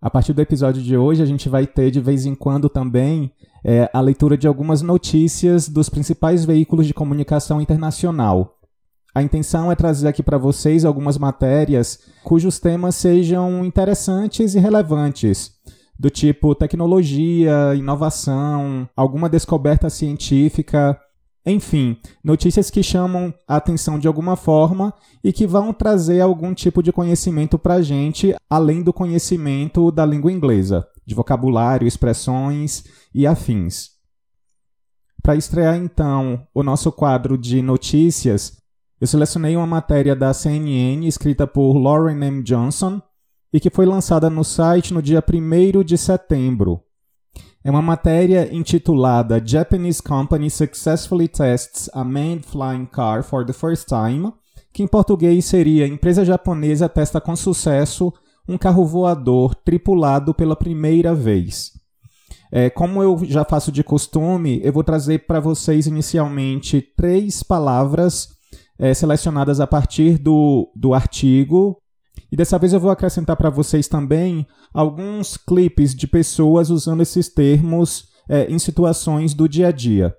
A partir do episódio de hoje, a gente vai ter de vez em quando também é, a leitura de algumas notícias dos principais veículos de comunicação internacional. A intenção é trazer aqui para vocês algumas matérias cujos temas sejam interessantes e relevantes, do tipo tecnologia, inovação, alguma descoberta científica, enfim, notícias que chamam a atenção de alguma forma e que vão trazer algum tipo de conhecimento para a gente, além do conhecimento da língua inglesa, de vocabulário, expressões e afins. Para estrear então o nosso quadro de notícias, eu selecionei uma matéria da CNN escrita por Lauren M. Johnson e que foi lançada no site no dia 1 de setembro. É uma matéria intitulada Japanese Company Successfully Tests a Manned Flying Car for the First Time, que em português seria Empresa japonesa testa com sucesso um carro voador tripulado pela primeira vez. É, como eu já faço de costume, eu vou trazer para vocês inicialmente três palavras é, selecionadas a partir do, do artigo e dessa vez eu vou acrescentar para vocês também alguns clipes de pessoas usando esses termos é, em situações do dia a dia.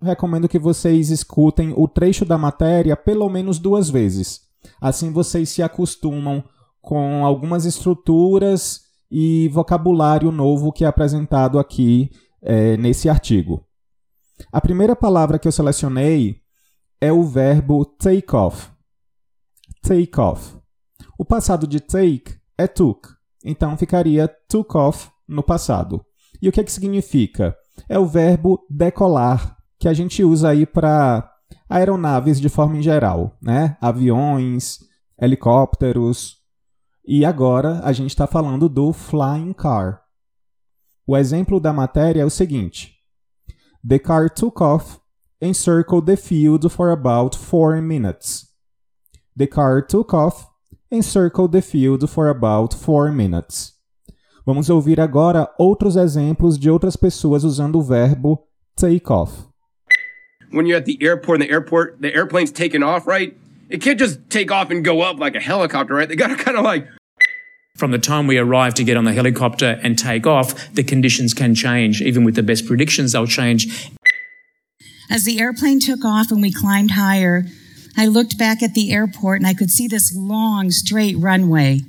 Recomendo que vocês escutem o trecho da matéria pelo menos duas vezes. Assim vocês se acostumam com algumas estruturas e vocabulário novo que é apresentado aqui é, nesse artigo. A primeira palavra que eu selecionei é o verbo take off. Take off. O passado de take é took, então ficaria took off no passado. E o que, é que significa? É o verbo decolar, que a gente usa aí para aeronaves de forma em geral, né? Aviões, helicópteros. E agora a gente está falando do flying car. O exemplo da matéria é o seguinte: The car took off and circled the field for about four minutes. The car took off Encircle the field for about 4 minutes. Vamos ouvir agora outros exemplos de outras pessoas usando o verbo take off. When you're at the airport and the airport, the airplane's taking off, right? It can't just take off and go up like a helicopter, right? They gotta kind of like From the time we arrive to get on the helicopter and take off, the conditions can change. Even with the best predictions, they'll change. As the airplane took off and we climbed higher, I looked back at the airport and I could see this long, straight runway.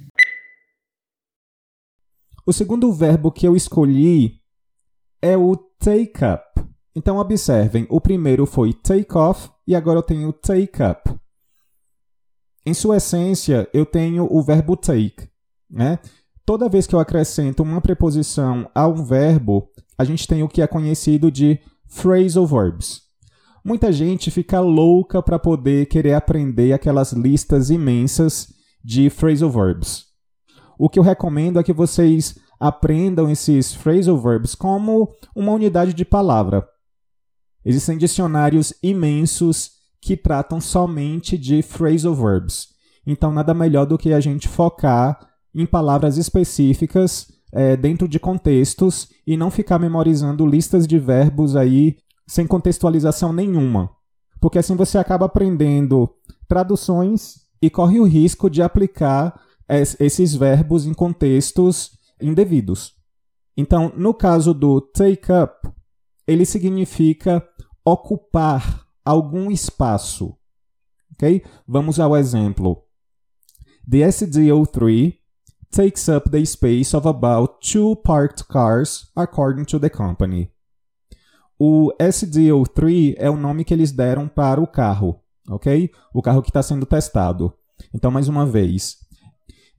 O segundo verbo que eu escolhi é o take up. Então observem, o primeiro foi take off e agora eu tenho take up. Em sua essência, eu tenho o verbo take, né? Toda vez que eu acrescento uma preposição a um verbo, a gente tem o que é conhecido de phrasal verbs. Muita gente fica louca para poder querer aprender aquelas listas imensas de phrasal verbs. O que eu recomendo é que vocês aprendam esses phrasal verbs como uma unidade de palavra. Existem dicionários imensos que tratam somente de phrasal verbs. Então, nada melhor do que a gente focar em palavras específicas é, dentro de contextos e não ficar memorizando listas de verbos aí sem contextualização nenhuma. Porque assim você acaba aprendendo traduções e corre o risco de aplicar esses verbos em contextos indevidos. Então, no caso do take up, ele significa ocupar algum espaço. Ok? Vamos ao exemplo. The SDO3 takes up the space of about two parked cars, according to the company. O SDO3 é o nome que eles deram para o carro, ok? O carro que está sendo testado. Então, mais uma vez.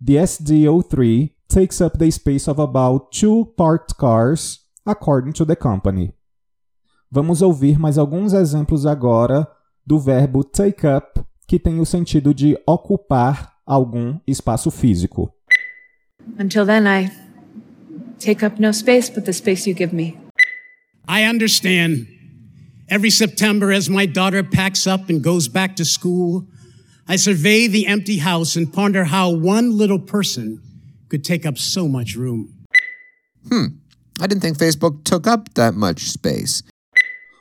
The SDO3 takes up the space of about two parked cars, according to the company. Vamos ouvir mais alguns exemplos agora do verbo take up, que tem o sentido de ocupar algum espaço físico. Until then, I take up no space but the space you give me. I understand. Every September, as my daughter packs up and goes back to school, I survey the empty house and ponder how one little person could take up so much room. Hmm. I didn't think Facebook took up that much space.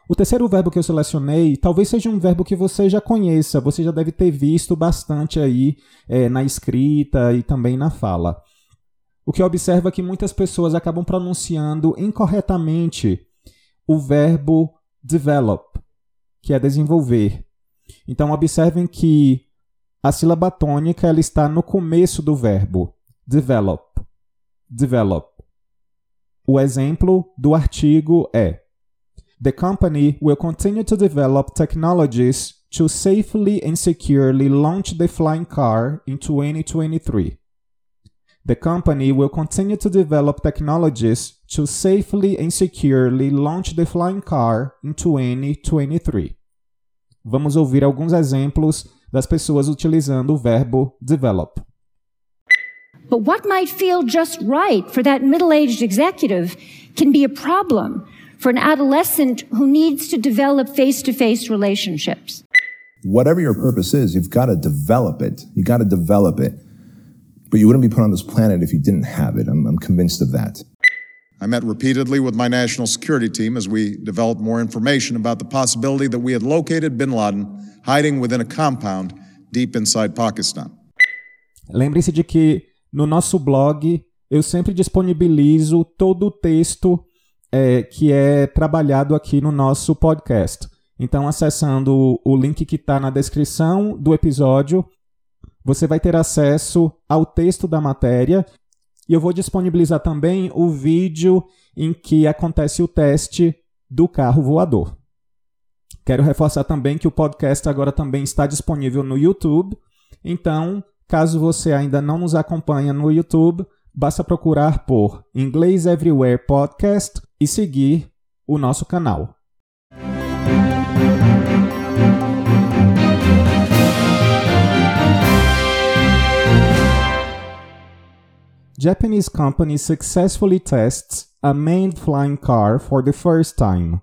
O terceiro verbo que eu selecionei talvez seja um verbo que você já conheça, você já deve ter visto bastante aí é, na escrita e também na fala. O que observa é que muitas pessoas acabam pronunciando incorretamente o verbo develop, que é desenvolver. Então observem que a sílaba tônica ela está no começo do verbo develop. Develop. O exemplo do artigo é The company will continue to develop technologies to safely and securely launch the flying car in 2023. The company will continue to develop technologies to safely and securely launch the flying car in 2023. Vamos ouvir alguns exemplos das pessoas utilizando o verbo develop. But what might feel just right for that middle aged executive can be a problem for an adolescent who needs to develop face to face relationships. Whatever your purpose is, you've got to develop it. You got to develop it. But you wouldn't be put on this planet if you didn't have it. I'm, I'm convinced of that. I met repeatedly with my national security team as we developed more information about the possibility that we had located bin Laden hiding within a compound deep inside Pakistan. Lembre-se de que no nosso blog eu sempre disponibilizo todo o texto é, que é trabalhado aqui no nosso podcast. Então, acessando o link que está na descrição do episódio, você vai ter acesso ao texto da matéria e eu vou disponibilizar também o vídeo em que acontece o teste do carro voador. Quero reforçar também que o podcast agora também está disponível no YouTube. Então, caso você ainda não nos acompanha no YouTube, basta procurar por Inglês Everywhere Podcast e seguir o nosso canal. Japanese company successfully tests a manned flying car for the first time.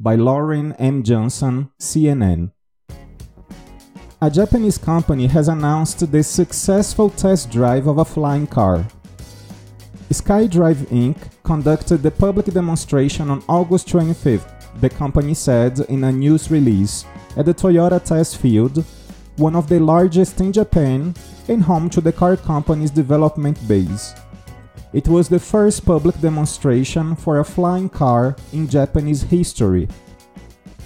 By Lauren M. Johnson, CNN. A Japanese company has announced the successful test drive of a flying car. SkyDrive Inc. conducted the public demonstration on August 25th, the company said in a news release, at the Toyota Test Field, one of the largest in Japan and home to the car company's development base. It was the first public demonstration for a flying car in Japanese history.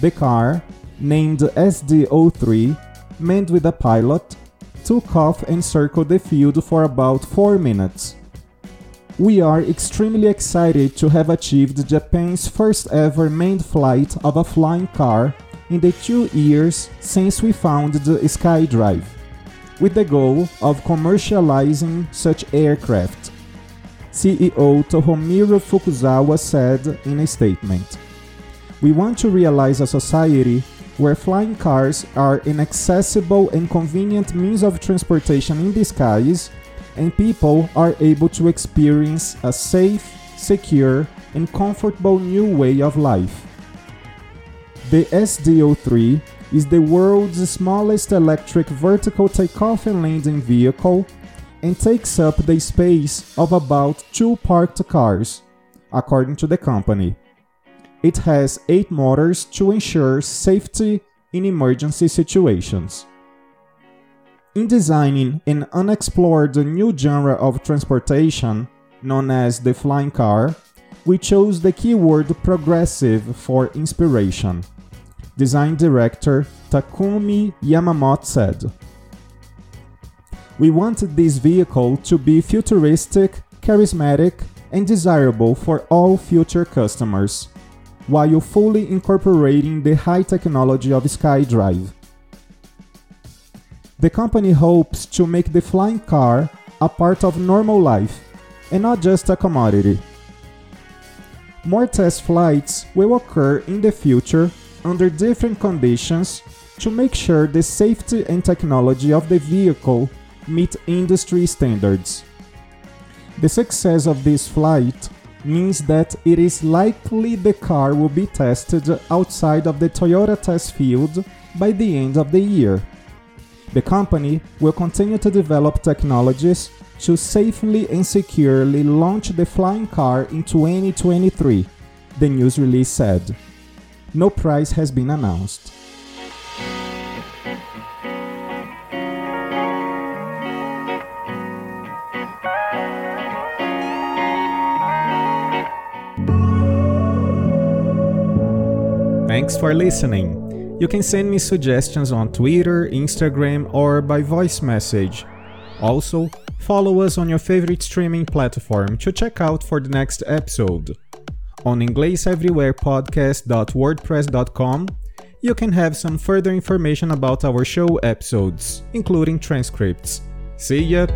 The car, named SD03, manned with a pilot, took off and circled the field for about 4 minutes. We are extremely excited to have achieved Japan's first ever manned flight of a flying car in the two years since we founded SkyDrive, with the goal of commercializing such aircraft. CEO Tohomiro Fukuzawa said in a statement. We want to realize a society where flying cars are an accessible and convenient means of transportation in the skies, and people are able to experience a safe, secure, and comfortable new way of life. The SDO3 is the world's smallest electric vertical takeoff and landing vehicle and takes up the space of about two parked cars, according to the company. It has eight motors to ensure safety in emergency situations. In designing an unexplored new genre of transportation, known as the flying car, we chose the keyword progressive for inspiration. Design director Takumi Yamamoto said. We wanted this vehicle to be futuristic, charismatic, and desirable for all future customers, while fully incorporating the high technology of SkyDrive. The company hopes to make the flying car a part of normal life and not just a commodity. More test flights will occur in the future under different conditions to make sure the safety and technology of the vehicle meet industry standards. The success of this flight means that it is likely the car will be tested outside of the Toyota test field by the end of the year. The company will continue to develop technologies to safely and securely launch the flying car in 2023, the news release said. No price has been announced. Thanks for listening. You can send me suggestions on Twitter, Instagram, or by voice message. Also, follow us on your favorite streaming platform to check out for the next episode. On ingleseverywherepodcast.wordpress.com, you can have some further information about our show episodes, including transcripts. See ya!